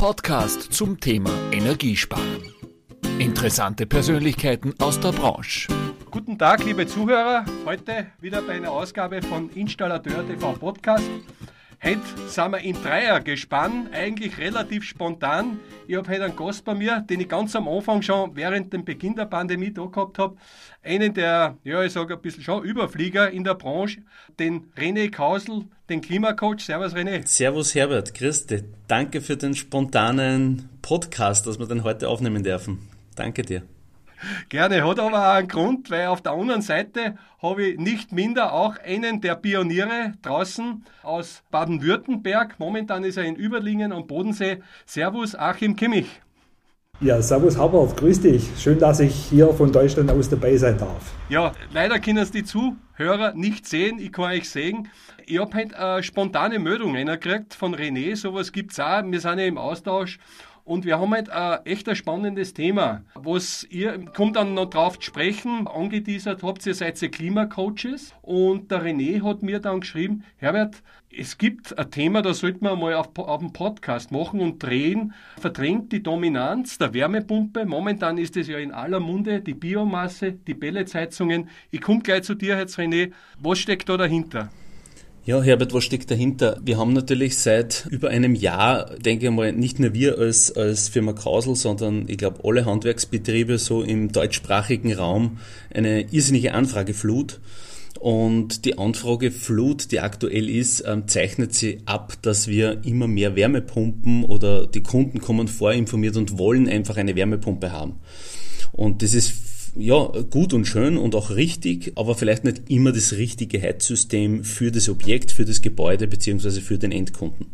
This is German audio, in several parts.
Podcast zum Thema Energiesparen. Interessante Persönlichkeiten aus der Branche. Guten Tag, liebe Zuhörer. Heute wieder bei einer Ausgabe von Installateur TV Podcast. Heute sind wir in Dreier gespannt, eigentlich relativ spontan. Ich habe heute einen Gast bei mir, den ich ganz am Anfang schon während dem Beginn der Pandemie da gehabt habe. Einen der, ja, ich sage ein bisschen schon, Überflieger in der Branche, den René Kausel, den Klimacoach. Servus René. Servus Herbert, grüß dich. Danke für den spontanen Podcast, dass wir den heute aufnehmen dürfen. Danke dir. Gerne, hat aber auch einen Grund, weil auf der anderen Seite habe ich nicht minder auch einen der Pioniere draußen aus Baden-Württemberg. Momentan ist er in Überlingen am Bodensee. Servus, Achim Kimmich. Ja, Servus Herbert, grüß dich. Schön, dass ich hier von Deutschland aus dabei sein darf. Ja, leider können es die Zuhörer nicht sehen. Ich kann euch sehen. Ich habe heute eine spontane Meldung gekriegt von René. Sowas gibt es auch. Wir sind ja im Austausch. Und wir haben halt ein echt ein spannendes Thema, was ihr kommt dann noch drauf zu sprechen. Angeteasert habt ihr seid ihr Klimacoaches und der René hat mir dann geschrieben, Herbert, es gibt ein Thema, da sollte man mal auf, auf dem Podcast machen und drehen. Verdrängt die Dominanz der Wärmepumpe. Momentan ist es ja in aller Munde die Biomasse, die Pelletsheizungen. Ich komme gleich zu dir jetzt, René. Was steckt da dahinter? Ja, Herbert, was steckt dahinter? Wir haben natürlich seit über einem Jahr, denke ich mal, nicht nur wir als, als Firma Krausel, sondern ich glaube alle Handwerksbetriebe so im deutschsprachigen Raum eine irrsinnige Anfrageflut. Und die Anfrageflut, die aktuell ist, ähm, zeichnet sie ab, dass wir immer mehr Wärmepumpen oder die Kunden kommen vorinformiert und wollen einfach eine Wärmepumpe haben. Und das ist ja, gut und schön und auch richtig, aber vielleicht nicht immer das richtige Heizsystem für das Objekt, für das Gebäude beziehungsweise für den Endkunden.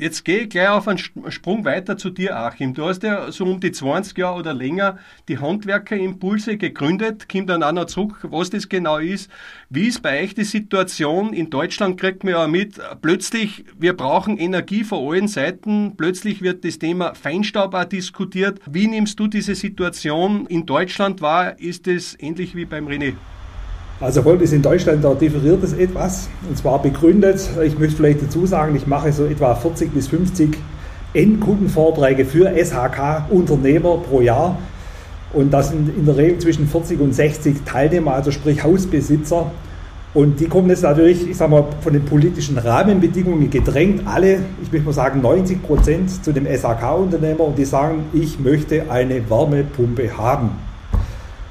Jetzt gehe ich gleich auf einen Sprung weiter zu dir, Achim. Du hast ja so um die 20 Jahre oder länger die Handwerkerimpulse gegründet. Kommt dann auch noch zurück, was das genau ist. Wie ist bei euch die Situation? In Deutschland kriegt man ja mit, plötzlich, wir brauchen Energie von allen Seiten. Plötzlich wird das Thema Feinstaub auch diskutiert. Wie nimmst du diese Situation in Deutschland wahr? Ist es ähnlich wie beim René? Also folgendes in Deutschland, da differiert es etwas. Und zwar begründet, ich möchte vielleicht dazu sagen, ich mache so etwa 40 bis 50 Endkundenvorträge für SHK-Unternehmer pro Jahr. Und das sind in der Regel zwischen 40 und 60 Teilnehmer, also sprich Hausbesitzer. Und die kommen jetzt natürlich, ich sage mal, von den politischen Rahmenbedingungen gedrängt, alle, ich möchte mal sagen 90 Prozent zu dem SHK-Unternehmer und die sagen, ich möchte eine Wärmepumpe haben.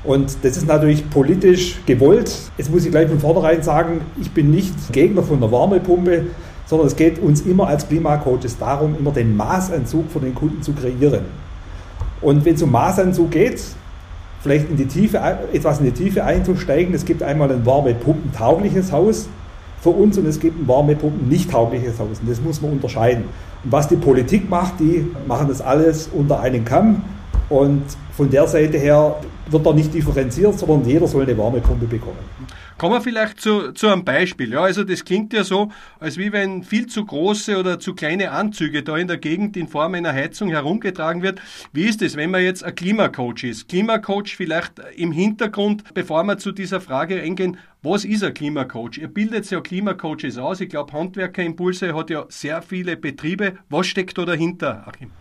Und das ist natürlich politisch gewollt. Jetzt muss ich gleich von vornherein sagen, ich bin nicht Gegner von einer Wärmepumpe, sondern es geht uns immer als Klimacoaches darum, immer den Maßanzug für den Kunden zu kreieren. Und wenn es um Maßanzug geht, vielleicht in die Tiefe, etwas in die Tiefe einzusteigen, es gibt einmal ein wärmepumpentaugliches Haus für uns und es gibt ein wärmepumpen nicht taugliches Haus. Und das muss man unterscheiden. Und was die Politik macht, die machen das alles unter einen Kamm. Und von der Seite her wird da nicht differenziert, sondern jeder soll eine Wärmepumpe bekommen. Kommen wir vielleicht zu, zu einem Beispiel. Ja, also das klingt ja so, als wie wenn viel zu große oder zu kleine Anzüge da in der Gegend in Form einer Heizung herumgetragen wird. Wie ist es, wenn man jetzt ein Klimacoach ist? Klimacoach vielleicht im Hintergrund, bevor wir zu dieser Frage eingehen, was ist ein Klimacoach? Ihr bildet ja Klimacoaches aus. Ich glaube, Handwerkerimpulse hat ja sehr viele Betriebe. Was steckt da dahinter, Achim?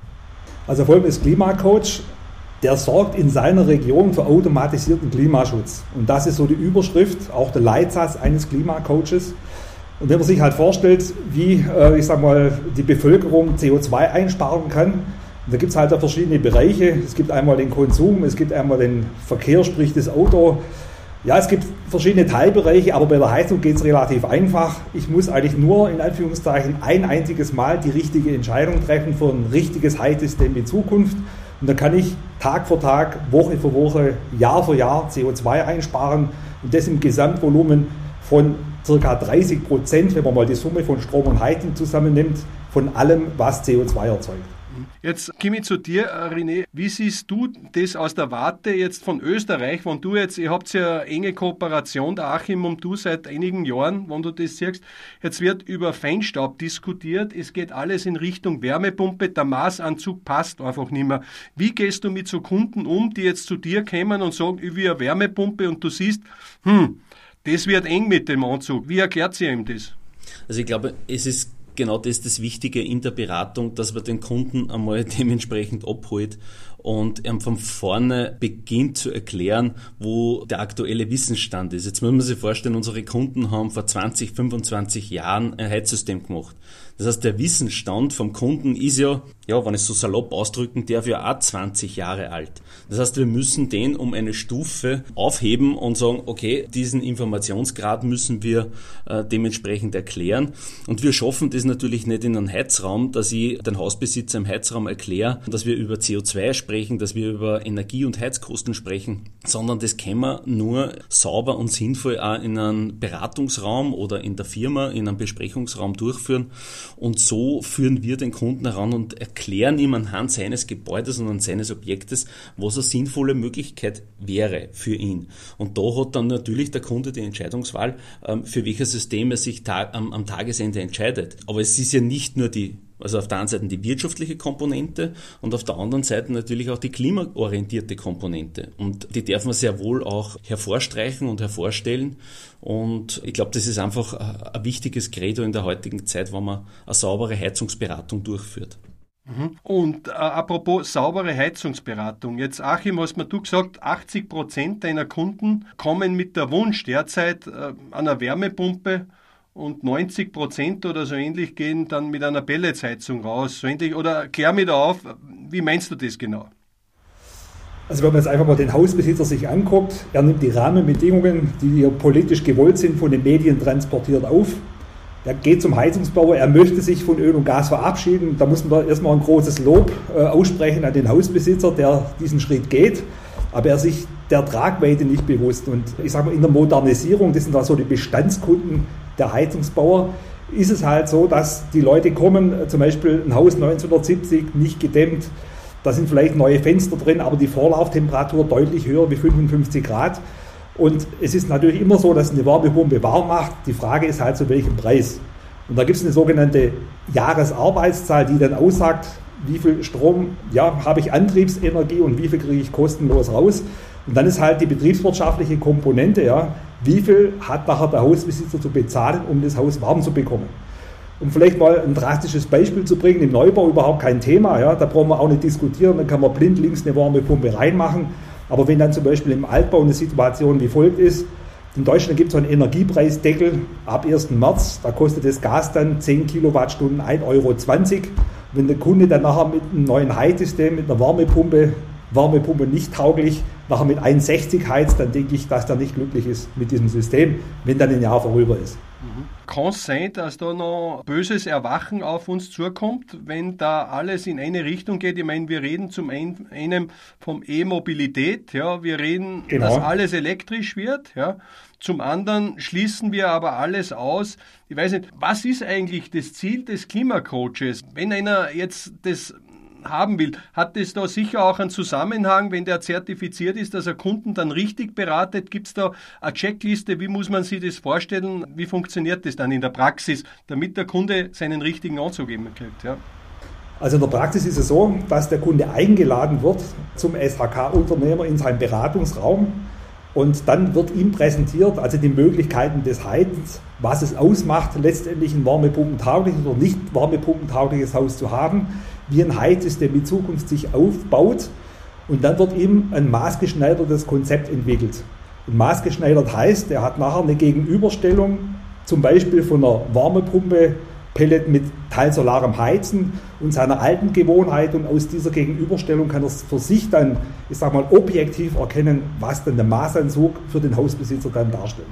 Also folgendes Klimacoach der sorgt in seiner Region für automatisierten Klimaschutz. Und das ist so die Überschrift, auch der Leitsatz eines Klimacoaches. Und wenn man sich halt vorstellt, wie, äh, ich sag mal, die Bevölkerung CO2 einsparen kann, da gibt es halt verschiedene Bereiche. Es gibt einmal den Konsum, es gibt einmal den Verkehr, sprich das Auto. Ja, es gibt verschiedene Teilbereiche, aber bei der Heizung geht es relativ einfach. Ich muss eigentlich nur in Anführungszeichen ein einziges Mal die richtige Entscheidung treffen für ein richtiges Heizsystem in Zukunft. Und dann kann ich Tag für Tag, Woche für Woche, Jahr für Jahr CO2 einsparen und das im Gesamtvolumen von ca. 30 Prozent, wenn man mal die Summe von Strom und Heizung zusammennimmt, von allem, was CO2 erzeugt. Jetzt komme ich zu dir, äh, René. Wie siehst du das aus der Warte jetzt von Österreich, wenn du jetzt, ihr habt ja enge Kooperation, der Achim und du seit einigen Jahren, wenn du das siehst, jetzt wird über Feinstaub diskutiert, es geht alles in Richtung Wärmepumpe, der Maßanzug passt einfach nicht mehr. Wie gehst du mit so Kunden um, die jetzt zu dir kommen und sagen, ich will eine Wärmepumpe und du siehst, hm, das wird eng mit dem Anzug. Wie erklärt sie ihm das? Also ich glaube, es ist genau das das Wichtige in der Beratung, dass man den Kunden einmal dementsprechend abholt und ähm, von vorne beginnt zu erklären, wo der aktuelle Wissensstand ist. Jetzt muss man sich vorstellen, unsere Kunden haben vor 20, 25 Jahren ein Heizsystem gemacht. Das heißt, der Wissensstand vom Kunden ist ja, ja, wenn ich es so salopp ausdrücken darf, ja auch 20 Jahre alt. Das heißt, wir müssen den um eine Stufe aufheben und sagen, okay, diesen Informationsgrad müssen wir äh, dementsprechend erklären. Und wir schaffen das natürlich nicht in einem Heizraum, dass ich den Hausbesitzer im Heizraum erkläre, dass wir über CO2 sprechen, dass wir über Energie- und Heizkosten sprechen, sondern das können wir nur sauber und sinnvoll auch in einem Beratungsraum oder in der Firma, in einem Besprechungsraum durchführen. Und so führen wir den Kunden heran und erklären ihm anhand seines Gebäudes und anhand seines Objektes, was eine sinnvolle Möglichkeit wäre für ihn. Und da hat dann natürlich der Kunde die Entscheidungswahl, ähm, für welches System er sich am Tagesende entscheidet. Aber es ist ja nicht nur die also auf der einen Seite die wirtschaftliche Komponente und auf der anderen Seite natürlich auch die klimaorientierte Komponente. Und die darf man sehr wohl auch hervorstreichen und hervorstellen. Und ich glaube, das ist einfach ein wichtiges Credo in der heutigen Zeit, wenn man eine saubere Heizungsberatung durchführt. Und äh, apropos saubere Heizungsberatung. Jetzt, Achim, hast mir du gesagt, 80 Prozent deiner Kunden kommen mit der Wunsch derzeit äh, einer Wärmepumpe und 90 Prozent oder so ähnlich gehen dann mit einer Pelletsheizung raus. So ähnlich, oder klär mir da auf, wie meinst du das genau? Also wenn man jetzt einfach mal den Hausbesitzer sich anguckt, er nimmt die Rahmenbedingungen, die hier politisch gewollt sind, von den Medien transportiert auf. Er geht zum Heizungsbauer, er möchte sich von Öl und Gas verabschieden. Da muss man erstmal ein großes Lob äh, aussprechen an den Hausbesitzer, der diesen Schritt geht. Aber er sich der Tragweite nicht bewusst. Und ich sage mal, in der Modernisierung, das sind da so die Bestandskunden, der Heizungsbauer, ist es halt so, dass die Leute kommen, zum Beispiel ein Haus 1970 nicht gedämmt, da sind vielleicht neue Fenster drin, aber die Vorlauftemperatur deutlich höher wie 55 Grad. Und es ist natürlich immer so, dass eine Wärmepumpe warm macht. Die Frage ist halt zu welchem Preis. Und da gibt es eine sogenannte Jahresarbeitszahl, die dann aussagt, wie viel Strom ja, habe ich Antriebsenergie und wie viel kriege ich kostenlos raus. Und dann ist halt die betriebswirtschaftliche Komponente, ja, wie viel hat nachher der Hausbesitzer zu bezahlen, um das Haus warm zu bekommen. Um vielleicht mal ein drastisches Beispiel zu bringen, im Neubau überhaupt kein Thema, ja, da brauchen wir auch nicht diskutieren, dann kann man blind links eine warme Pumpe reinmachen. Aber wenn dann zum Beispiel im Altbau eine Situation wie folgt ist, in Deutschland gibt es einen Energiepreisdeckel ab 1. März, da kostet das Gas dann 10 Kilowattstunden 1,20 Euro. Wenn der Kunde dann nachher mit einem neuen Heizsystem, mit einer Wärmepumpe Wärmepumpe nicht tauglich, nachher mit 1,60 heizt, dann denke ich, dass der nicht glücklich ist mit diesem System, wenn dann ein Jahr vorüber ist. Mhm. Kann es sein, dass da noch böses Erwachen auf uns zukommt, wenn da alles in eine Richtung geht? Ich meine, wir reden zum einen vom E-Mobilität, ja, wir reden, genau. dass alles elektrisch wird, ja. Zum anderen schließen wir aber alles aus. Ich weiß nicht, was ist eigentlich das Ziel des Klimacoaches? Wenn einer jetzt das haben will, hat es da sicher auch einen Zusammenhang, wenn der zertifiziert ist, dass er Kunden dann richtig beratet? Gibt es da eine Checkliste? Wie muss man sich das vorstellen? Wie funktioniert das dann in der Praxis, damit der Kunde seinen richtigen Anzug eben kriegt? Ja? Also in der Praxis ist es so, dass der Kunde eingeladen wird zum SHK-Unternehmer in seinen Beratungsraum und dann wird ihm präsentiert, also die Möglichkeiten des Heizens, was es ausmacht, letztendlich ein wärmepumpentaugliches oder nicht wärmepumpentaugliches Haus zu haben, wie ein Heizsystem in Zukunft sich aufbaut. Und dann wird ihm ein maßgeschneidertes Konzept entwickelt. Und maßgeschneidert heißt, er hat nachher eine Gegenüberstellung, zum Beispiel von einer Wärmepumpe, Pellet mit teilsolarem Heizen und seiner alten Gewohnheit. Und aus dieser Gegenüberstellung kann er für sich dann, ich sag mal, objektiv erkennen, was dann der Maßanzug für den Hausbesitzer dann darstellt.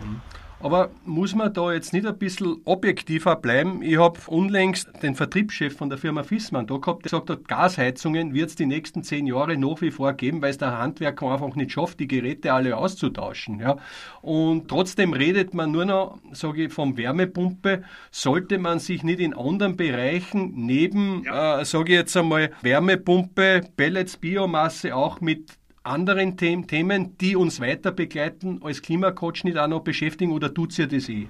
Aber muss man da jetzt nicht ein bisschen objektiver bleiben? Ich habe unlängst den Vertriebschef von der Firma Fissmann da gehabt, der gesagt hat, Gasheizungen wird es die nächsten zehn Jahre nach wie vor geben, weil es der Handwerker einfach nicht schafft, die Geräte alle auszutauschen. Ja? Und trotzdem redet man nur noch, sage ich, vom Wärmepumpe. Sollte man sich nicht in anderen Bereichen neben, ja. äh, sage ich jetzt einmal, Wärmepumpe, Pellets, Biomasse auch mit anderen Themen, die uns weiter begleiten, als Klimacoach nicht auch noch beschäftigen oder tut sie das eh?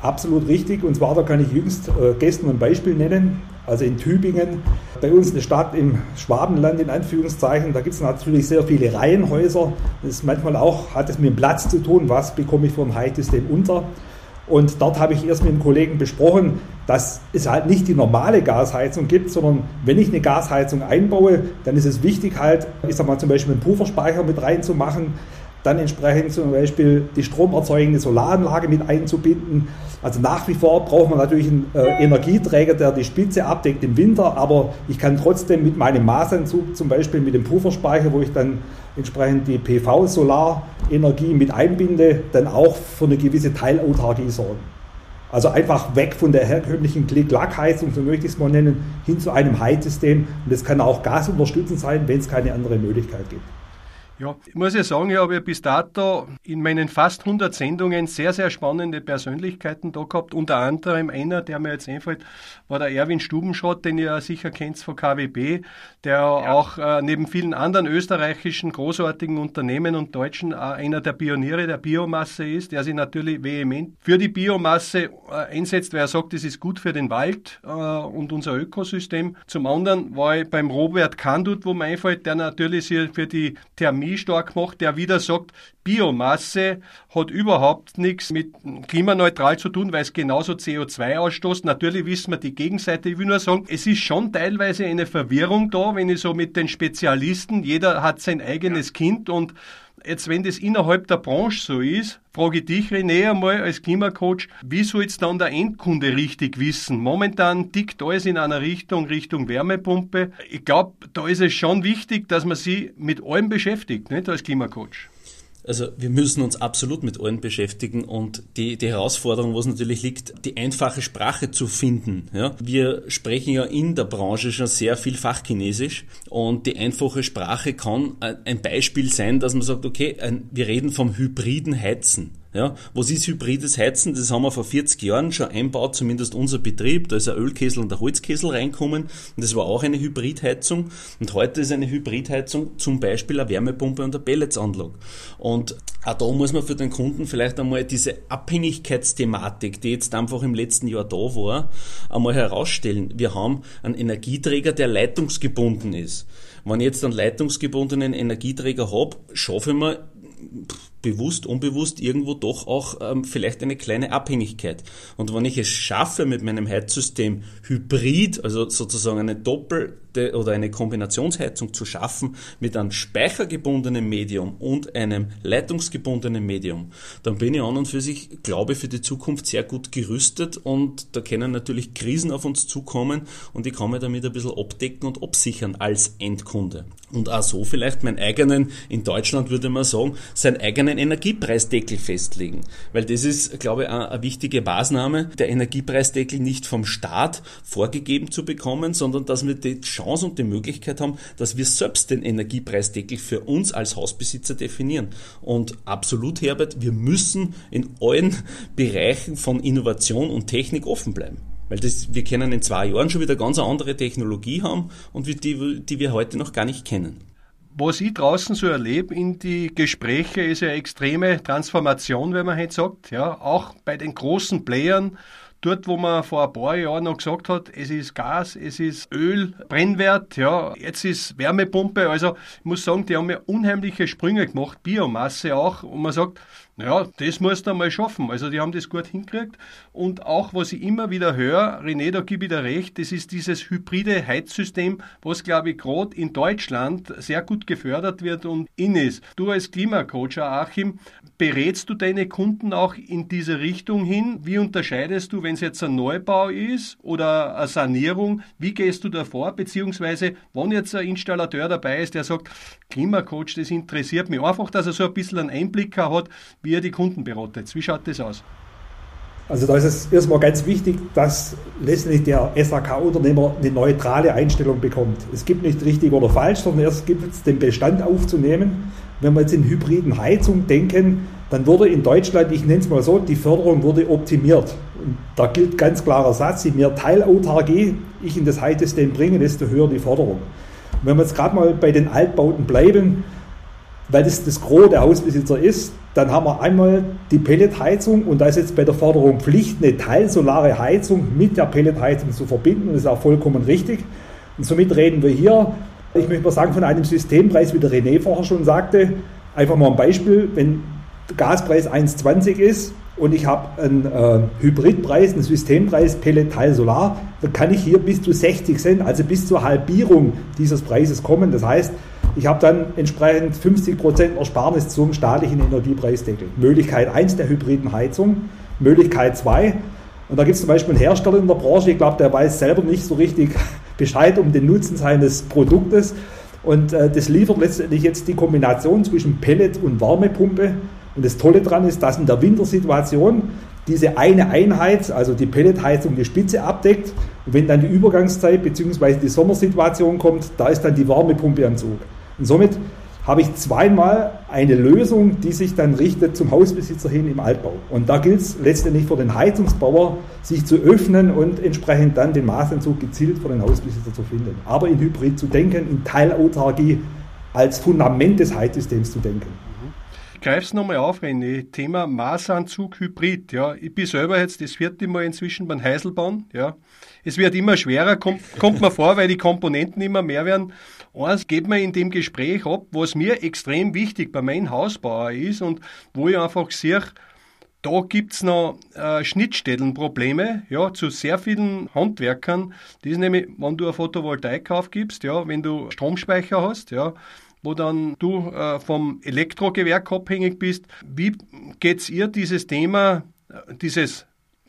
Absolut richtig. Und zwar, da kann ich jüngst äh, gestern ein Beispiel nennen. Also in Tübingen, bei uns eine Stadt im Schwabenland in Anführungszeichen, da gibt es natürlich sehr viele Reihenhäuser. Das ist manchmal auch, hat es mit dem Platz zu tun, was bekomme ich vom Heizsystem unter. Und dort habe ich erst mit dem Kollegen besprochen, dass es halt nicht die normale Gasheizung gibt, sondern wenn ich eine Gasheizung einbaue, dann ist es wichtig halt, ich sag mal zum Beispiel einen Pufferspeicher mit reinzumachen, dann entsprechend zum Beispiel die stromerzeugende Solaranlage mit einzubinden. Also nach wie vor braucht man natürlich einen äh, Energieträger, der die Spitze abdeckt im Winter, aber ich kann trotzdem mit meinem Maßanzug, zum Beispiel mit dem Pufferspeicher, wo ich dann entsprechend die PV-Solarenergie mit einbinde, dann auch für eine gewisse Teilautarkie sorgen. Also einfach weg von der herkömmlichen Klick-Lack-Heizung, so möchte ich es mal nennen, hin zu einem Heizsystem. Und das kann auch gasunterstützend sein, wenn es keine andere Möglichkeit gibt. Ja, ich muss ja sagen, ich habe ja bis dato in meinen fast 100 Sendungen sehr, sehr spannende Persönlichkeiten da gehabt. Unter anderem einer, der mir jetzt einfällt, war der Erwin Stubenschott, den ihr sicher kennt von KWB, der ja. auch äh, neben vielen anderen österreichischen großartigen Unternehmen und Deutschen äh, einer der Pioniere der Biomasse ist, der sich natürlich vehement für die Biomasse äh, einsetzt, weil er sagt, das ist gut für den Wald äh, und unser Ökosystem. Zum anderen war ich beim Robert Kandut, wo mir einfällt, der natürlich sich für die Thermie Chemie stark macht, der wieder sagt, Biomasse hat überhaupt nichts mit klimaneutral zu tun, weil es genauso CO2 ausstoßt. Natürlich wissen wir die Gegenseite. Ich will nur sagen, es ist schon teilweise eine Verwirrung da, wenn ich so mit den Spezialisten, jeder hat sein eigenes Kind und jetzt, wenn das innerhalb der Branche so ist, frage ich dich, René, einmal als Klimacoach, wie soll jetzt dann der Endkunde richtig wissen? Momentan tickt alles in einer Richtung, Richtung Wärmepumpe. Ich glaube, da ist es schon wichtig, dass man sich mit allem beschäftigt, nicht als Klimacoach. Also wir müssen uns absolut mit allen beschäftigen und die, die Herausforderung, was natürlich liegt, die einfache Sprache zu finden. Ja? Wir sprechen ja in der Branche schon sehr viel Fachchinesisch und die einfache Sprache kann ein Beispiel sein, dass man sagt, okay, wir reden vom hybriden Heizen. Ja, was ist hybrides Heizen? Das haben wir vor 40 Jahren schon einbaut, zumindest unser Betrieb. Da ist ein Ölkessel und ein Holzkessel reinkommen. Und das war auch eine Hybridheizung. Und heute ist eine Hybridheizung zum Beispiel eine Wärmepumpe und eine Pelletsanlage. Und auch da muss man für den Kunden vielleicht einmal diese Abhängigkeitsthematik, die jetzt einfach im letzten Jahr da war, einmal herausstellen. Wir haben einen Energieträger, der leitungsgebunden ist. Wenn ich jetzt einen leitungsgebundenen Energieträger habe, schaffe ich mir bewusst, unbewusst irgendwo doch auch ähm, vielleicht eine kleine Abhängigkeit. Und wenn ich es schaffe, mit meinem Heizsystem hybrid, also sozusagen eine Doppel- oder eine Kombinationsheizung zu schaffen mit einem speichergebundenen Medium und einem leitungsgebundenen Medium, dann bin ich an und für sich, glaube für die Zukunft sehr gut gerüstet und da können natürlich Krisen auf uns zukommen und ich kann mich damit ein bisschen abdecken und absichern als Endkunde. Und auch so vielleicht meinen eigenen, in Deutschland würde man sagen, seinen eigenen Energiepreisdeckel festlegen. Weil das ist, glaube ich, eine wichtige Maßnahme, der Energiepreisdeckel nicht vom Staat vorgegeben zu bekommen, sondern dass wir die Chance und die Möglichkeit haben, dass wir selbst den Energiepreisdeckel für uns als Hausbesitzer definieren. Und absolut, Herbert, wir müssen in allen Bereichen von Innovation und Technik offen bleiben. Weil das, wir können in zwei Jahren schon wieder ganz eine andere Technologie haben und die, die wir heute noch gar nicht kennen. Was ich draußen so erlebe in die Gespräche, ist ja extreme Transformation, wenn man jetzt sagt, ja, auch bei den großen Playern Dort, wo man vor ein paar Jahren noch gesagt hat, es ist Gas, es ist Öl, Brennwert, ja, jetzt ist Wärmepumpe. Also ich muss sagen, die haben ja unheimliche Sprünge gemacht, Biomasse auch. Und man sagt, ja, das musst du mal schaffen. Also die haben das gut hingekriegt. Und auch, was ich immer wieder höre, René, da gebe ich dir recht, das ist dieses hybride Heizsystem, was, glaube ich, gerade in Deutschland sehr gut gefördert wird und in ist. Du als Klimacoach, Achim, berätst du deine Kunden auch in diese Richtung hin? Wie unterscheidest du, wenn es jetzt ein Neubau ist oder eine Sanierung, wie gehst du da vor? Beziehungsweise, wenn jetzt ein Installateur dabei ist, der sagt, Klimacoach, das interessiert mich einfach, dass er so ein bisschen einen Einblick hat, wie ihr die Kunden beratet. Wie schaut das aus? Also da ist es erstmal ganz wichtig, dass letztendlich der SAK-Unternehmer eine neutrale Einstellung bekommt. Es gibt nicht richtig oder falsch, sondern erst gibt es den Bestand aufzunehmen. Wenn wir jetzt in hybriden Heizung denken, dann wurde in Deutschland, ich nenne es mal so, die Förderung wurde optimiert. Und da gilt ganz klarer Satz, je mehr Teilautarkie ich in das Heizsystem bringe, desto höher die Förderung. Und wenn wir jetzt gerade mal bei den Altbauten bleiben, weil das das Gros der Hausbesitzer ist, dann haben wir einmal die Pelletheizung und da ist jetzt bei der Förderung Pflicht, eine teilsolare Heizung mit der Pelletheizung zu verbinden. Das ist auch vollkommen richtig. Und somit reden wir hier, ich möchte mal sagen, von einem Systempreis, wie der René vorher schon sagte. Einfach mal ein Beispiel, wenn der Gaspreis 1,20 ist und ich habe einen äh, Hybridpreis, einen Systempreis Pellet Teil Solar, dann kann ich hier bis zu 60 Cent, also bis zur Halbierung dieses Preises kommen. Das heißt, ich habe dann entsprechend 50 Prozent Ersparnis zum staatlichen Energiepreisdeckel. Möglichkeit 1 der hybriden Heizung, Möglichkeit 2, und da gibt es zum Beispiel einen Hersteller in der Branche, ich glaube, der weiß selber nicht so richtig Bescheid um den Nutzen seines Produktes. Und äh, das liefert letztendlich jetzt die Kombination zwischen Pellet und Wärmepumpe und das Tolle daran ist, dass in der Wintersituation diese eine Einheit, also die Pelletheizung, die Spitze abdeckt. Und wenn dann die Übergangszeit bzw. die Sommersituation kommt, da ist dann die Wärmepumpe am Zug. Und somit habe ich zweimal eine Lösung, die sich dann richtet zum Hausbesitzer hin im Altbau. Und da gilt es letztendlich für den Heizungsbauer, sich zu öffnen und entsprechend dann den Maßentzug gezielt für den Hausbesitzer zu finden. Aber in Hybrid zu denken, in Teilautarkie als Fundament des Heizsystems zu denken greife es nochmal auf, René. Thema Maßanzug Hybrid. Ja, ich bin selber jetzt das vierte Mal inzwischen beim Heiselbauen. Ja, es wird immer schwerer, kommt, kommt mir vor, weil die Komponenten immer mehr werden. Eins geht mir in dem Gespräch ab, was mir extrem wichtig bei meinem Hausbauer ist und wo ich einfach sehe, da gibt's noch äh, Schnittstellenprobleme ja, zu sehr vielen Handwerkern. Das ist nämlich, wenn du eine Photovoltaik aufgibst, ja, wenn du Stromspeicher hast, ja, wo dann du äh, vom Elektrogewerk abhängig bist. Wie geht's ihr dieses Thema, äh, dieses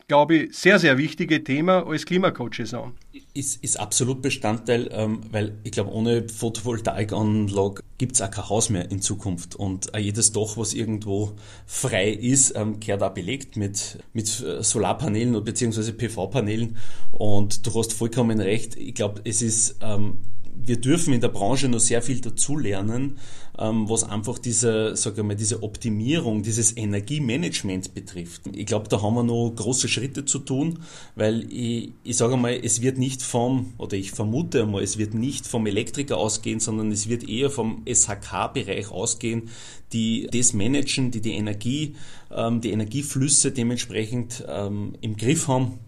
glaube ich, sehr, sehr wichtige Thema als Klimacoaches an. Ist, ist absolut Bestandteil, ähm, weil ich glaube, ohne Photovoltaikanlage gibt es auch kein Haus mehr in Zukunft. Und auch jedes Dach, was irgendwo frei ist, ähm, gehört auch belegt mit, mit äh, Solarpanelen bzw. PV-Panelen. Und du hast vollkommen recht. Ich glaube, es ist ähm, wir dürfen in der Branche noch sehr viel dazulernen, ähm, was einfach diese, sag ich mal, diese Optimierung, dieses Energiemanagement betrifft. Ich glaube, da haben wir noch große Schritte zu tun, weil ich, ich sage mal, es wird nicht vom, oder ich vermute einmal, es wird nicht vom Elektriker ausgehen, sondern es wird eher vom SHK-Bereich ausgehen, die das managen, die die Energie, ähm, die Energieflüsse dementsprechend ähm, im Griff haben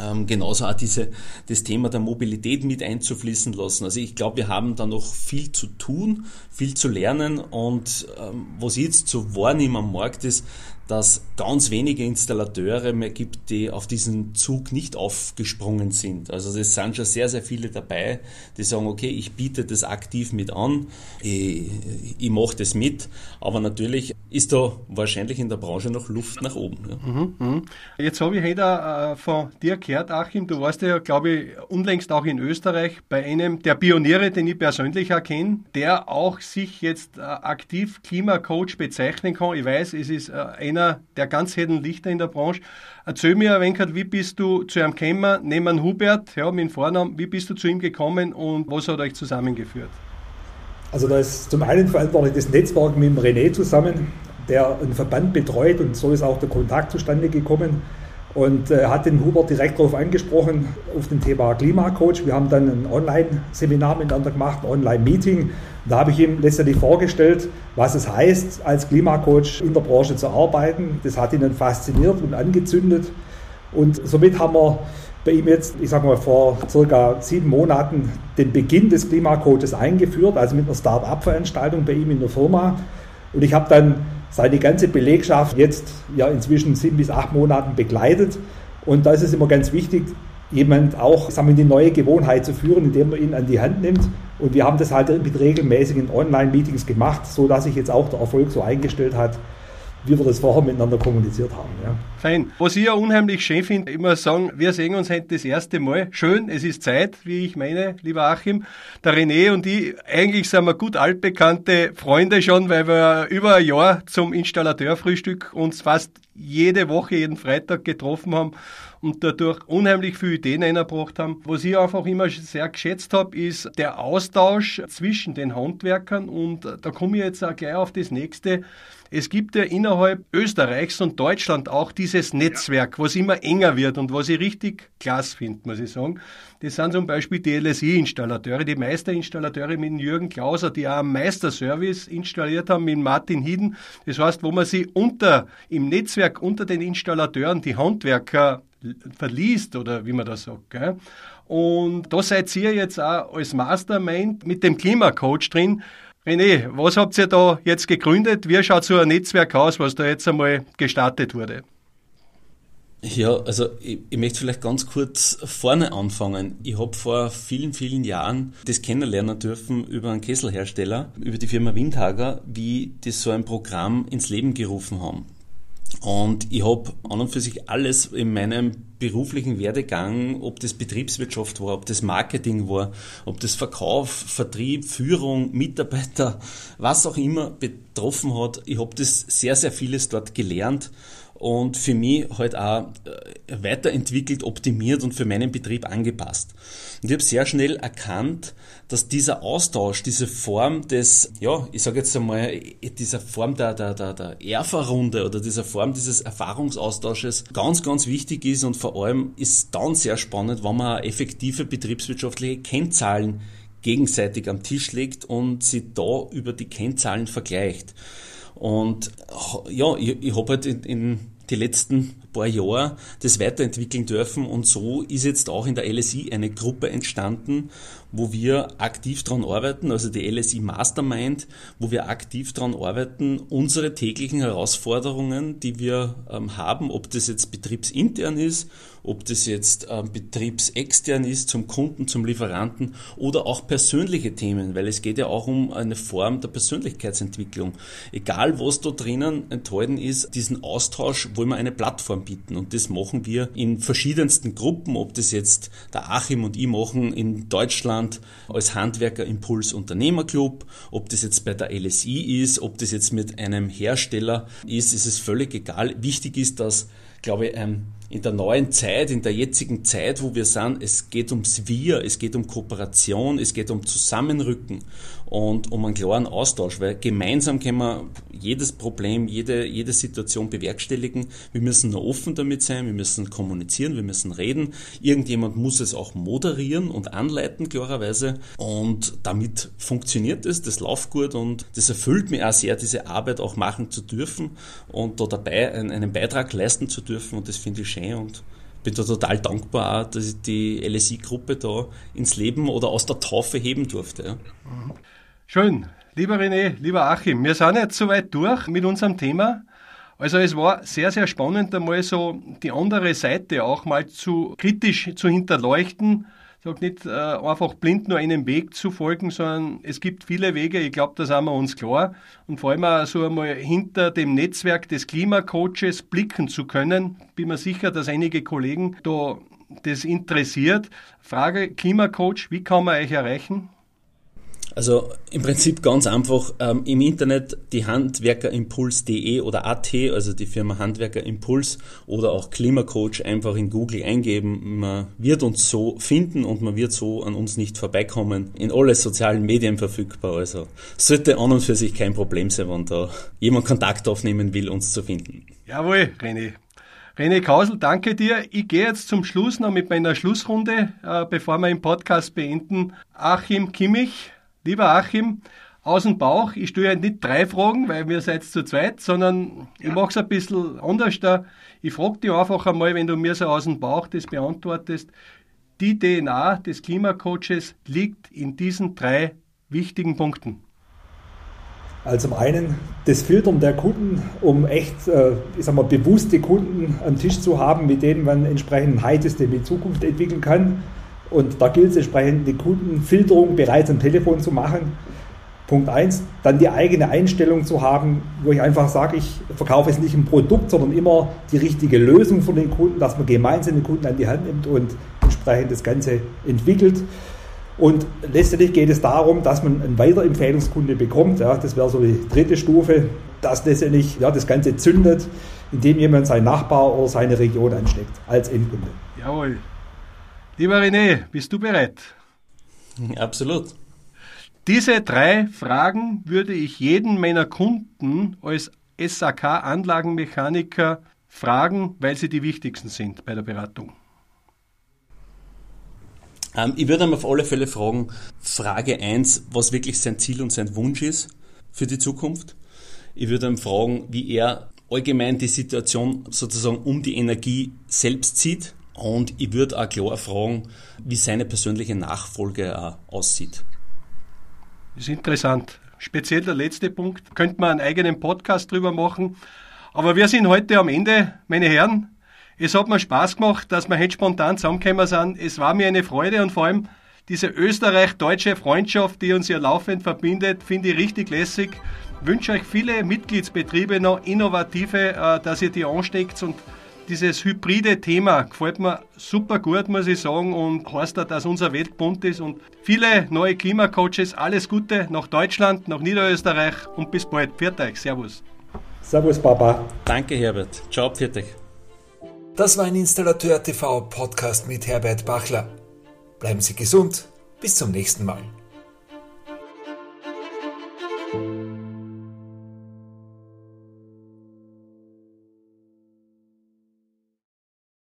ähm, genauso auch diese, das Thema der Mobilität mit einzufließen lassen. Also ich glaube, wir haben da noch viel zu tun, viel zu lernen und ähm, was ich jetzt zu wahrnehmen am Markt ist, dass ganz wenige Installateure mehr gibt, die auf diesen Zug nicht aufgesprungen sind. Also es sind schon sehr, sehr viele dabei, die sagen, okay, ich biete das aktiv mit an, ich, ich mache das mit, aber natürlich ist da wahrscheinlich in der Branche noch Luft nach oben. Ja. Mhm, mh. Jetzt habe ich heute äh, von dir gehört, Achim, du warst ja, glaube ich, unlängst auch in Österreich bei einem der Pioniere, den ich persönlich erkenne, der auch sich jetzt äh, aktiv Klimacoach bezeichnen kann. Ich weiß, es ist äh, einer der ganz hellen Lichter in der Branche. Erzähl mir, Wenkert, wie bist du zu einem gekommen, neben Hubert, ja, mit Vornamen, wie bist du zu ihm gekommen und was hat euch zusammengeführt? Also da ist zum einen verantwortlich das Netzwerk mit dem René zusammen, der einen Verband betreut und so ist auch der Kontakt zustande gekommen und äh, hat den Hubert direkt darauf angesprochen, auf den Thema Klimacoach. Wir haben dann ein Online-Seminar miteinander gemacht, ein Online-Meeting. Da habe ich ihm letztendlich vorgestellt, was es heißt, als Klimacoach in der Branche zu arbeiten. Das hat ihn dann fasziniert und angezündet. Und somit haben wir bei ihm jetzt, ich sage mal, vor circa sieben Monaten den Beginn des Klimacoaches eingeführt, also mit einer Start-up-Veranstaltung bei ihm in der Firma. Und ich habe dann seine ganze Belegschaft jetzt ja inzwischen sieben bis acht Monaten begleitet. Und da ist es immer ganz wichtig, jemand auch sagen wir, die neue Gewohnheit zu führen, indem man ihn an die Hand nimmt. Und wir haben das halt mit regelmäßigen Online-Meetings gemacht, so dass sich jetzt auch der Erfolg so eingestellt hat, wie wir das vorher miteinander kommuniziert haben. Ja. Fein. Was ich ja unheimlich schön finde, immer sagen, wir sehen uns heute das erste Mal. Schön, es ist Zeit, wie ich meine, lieber Achim. Der René und ich, eigentlich sind wir gut altbekannte Freunde schon, weil wir über ein Jahr zum Installateurfrühstück uns fast jede Woche, jeden Freitag getroffen haben und dadurch unheimlich viele Ideen eingebracht haben. Was ich einfach immer sehr geschätzt habe, ist der Austausch zwischen den Handwerkern und da komme ich jetzt auch gleich auf das nächste. Es gibt ja innerhalb Österreichs und Deutschland auch dieses Netzwerk, was immer enger wird und was ich richtig klasse finde, muss ich sagen. Das sind zum Beispiel die LSI-Installateure, die Meisterinstallateure mit Jürgen Klauser, die auch einen Meisterservice installiert haben mit Martin Hieden. Das heißt, wo man sie unter, im Netzwerk unter den Installateuren, die Handwerker verliest oder wie man das sagt. Gell? Und da seid ihr jetzt auch als Mastermind mit dem Klimacoach drin. René, was habt ihr da jetzt gegründet? Wie schaut so ein Netzwerk aus, was da jetzt einmal gestartet wurde? Ja, also ich, ich, möchte vielleicht ganz kurz vorne anfangen. Ich habe vor vielen, vielen Jahren das kennenlernen dürfen über einen Kesselhersteller, über die Firma Windhager, wie die so ein Programm ins Leben gerufen haben. Und ich habe an und für sich alles in meinem beruflichen Werdegang, ob das Betriebswirtschaft war, ob das Marketing war, ob das Verkauf, Vertrieb, Führung, Mitarbeiter, was auch immer betroffen hat, ich habe das sehr, sehr vieles dort gelernt und für mich halt auch äh, weiterentwickelt, optimiert und für meinen Betrieb angepasst. Und ich habe sehr schnell erkannt, dass dieser Austausch, diese Form des, ja, ich sage jetzt einmal, dieser Form der, der, der, der Erfa-Runde oder dieser Form dieses Erfahrungsaustausches ganz, ganz wichtig ist und vor allem ist dann sehr spannend, wenn man effektive betriebswirtschaftliche Kennzahlen gegenseitig am Tisch legt und sie da über die Kennzahlen vergleicht. Und ja, ich, ich habe halt in, in die letzten paar Jahre das weiterentwickeln dürfen und so ist jetzt auch in der LSI eine Gruppe entstanden, wo wir aktiv dran arbeiten, also die LSI Mastermind, wo wir aktiv dran arbeiten, unsere täglichen Herausforderungen, die wir ähm, haben, ob das jetzt betriebsintern ist, ob das jetzt ähm, betriebsextern ist, zum Kunden, zum Lieferanten oder auch persönliche Themen, weil es geht ja auch um eine Form der Persönlichkeitsentwicklung. Egal was da drinnen enthalten ist, diesen Austausch wollen wir eine Plattform bieten und das machen wir in verschiedensten Gruppen, ob das jetzt der Achim und ich machen in Deutschland, als Handwerker Impuls Unternehmerclub. Ob das jetzt bei der LSI ist, ob das jetzt mit einem Hersteller ist, ist es völlig egal. Wichtig ist, dass, glaube ich, ähm, in der neuen Zeit, in der jetzigen Zeit, wo wir sind, es geht ums Wir, es geht um Kooperation, es geht um Zusammenrücken und um einen klaren Austausch, weil gemeinsam können wir jedes Problem, jede, jede Situation bewerkstelligen. Wir müssen nur offen damit sein, wir müssen kommunizieren, wir müssen reden. Irgendjemand muss es auch moderieren und anleiten, klarerweise. Und damit funktioniert es, das läuft gut und das erfüllt mir auch sehr, diese Arbeit auch machen zu dürfen und da dabei einen Beitrag leisten zu dürfen und das finde ich schön und bin da total dankbar dass ich die LSI-Gruppe da ins Leben oder aus der Taufe heben durfte. Ja. Schön. Lieber René, lieber Achim, wir sind jetzt soweit durch mit unserem Thema. Also es war sehr, sehr spannend, einmal so die andere Seite auch mal zu kritisch zu hinterleuchten sage nicht äh, einfach blind nur einem Weg zu folgen, sondern es gibt viele Wege, ich glaube, da sind wir uns klar. Und vor allem auch so einmal hinter dem Netzwerk des Klimacoaches blicken zu können, bin mir sicher, dass einige Kollegen da das interessiert. Frage Klimacoach, wie kann man euch erreichen? Also im Prinzip ganz einfach ähm, im Internet die Handwerkerimpuls.de oder AT, also die Firma Handwerkerimpuls oder auch Klimacoach einfach in Google eingeben. Man wird uns so finden und man wird so an uns nicht vorbeikommen. In alle sozialen Medien verfügbar. Also sollte an und für sich kein Problem sein, wenn da jemand Kontakt aufnehmen will, uns zu finden. Jawohl, René. René Kausel, danke dir. Ich gehe jetzt zum Schluss noch mit meiner Schlussrunde, äh, bevor wir den Podcast beenden. Achim Kimmich, Lieber Achim, aus dem Bauch, ich stelle nicht drei Fragen, weil wir seid zu zweit, sondern ich mache es ein bisschen anders da. Ich frage dich einfach einmal, wenn du mir so aus dem Bauch das beantwortest. Die DNA des Klimacoaches liegt in diesen drei wichtigen Punkten. Also zum einen das Filtern der Kunden, um echt, äh, ich sag mal, bewusste Kunden am Tisch zu haben, mit denen man entsprechend ein High-System in Zukunft entwickeln kann. Und da gilt es entsprechend, die Kundenfilterung bereits am Telefon zu machen. Punkt eins, dann die eigene Einstellung zu haben, wo ich einfach sage, ich verkaufe jetzt nicht ein Produkt, sondern immer die richtige Lösung für den Kunden, dass man gemeinsam den Kunden an die Hand nimmt und entsprechend das Ganze entwickelt. Und letztendlich geht es darum, dass man einen Weiterempfehlungskunde bekommt. Ja, das wäre so die dritte Stufe, dass letztendlich ja, das Ganze zündet, indem jemand seinen Nachbar oder seine Region ansteckt als Endkunde. Jawohl. Lieber René, bist du bereit? Absolut. Diese drei Fragen würde ich jeden meiner Kunden als SAK-Anlagenmechaniker fragen, weil sie die wichtigsten sind bei der Beratung. Ähm, ich würde ihn auf alle Fälle fragen, Frage 1, was wirklich sein Ziel und sein Wunsch ist für die Zukunft. Ich würde ihn fragen, wie er allgemein die Situation sozusagen um die Energie selbst sieht und ich würde auch klar fragen, wie seine persönliche Nachfolge auch aussieht. Das ist interessant. Speziell der letzte Punkt. Könnte man einen eigenen Podcast drüber machen. Aber wir sind heute am Ende, meine Herren. Es hat mir Spaß gemacht, dass wir heute spontan zusammengekommen sind. Es war mir eine Freude und vor allem diese österreich-deutsche Freundschaft, die uns ja laufend verbindet, finde ich richtig lässig. Ich wünsche euch viele Mitgliedsbetriebe noch innovative, äh, dass ihr die ansteckt und dieses hybride Thema gefällt mir super gut, muss ich sagen, und heißt auch, dass unser Welt bunt ist und viele neue Klimacoaches. Alles Gute nach Deutschland, nach Niederösterreich und bis bald. Pfiat euch, Servus. Servus, Papa. Danke, Herbert. Ciao, pfiat euch. Das war ein Installateur TV Podcast mit Herbert Bachler. Bleiben Sie gesund. Bis zum nächsten Mal.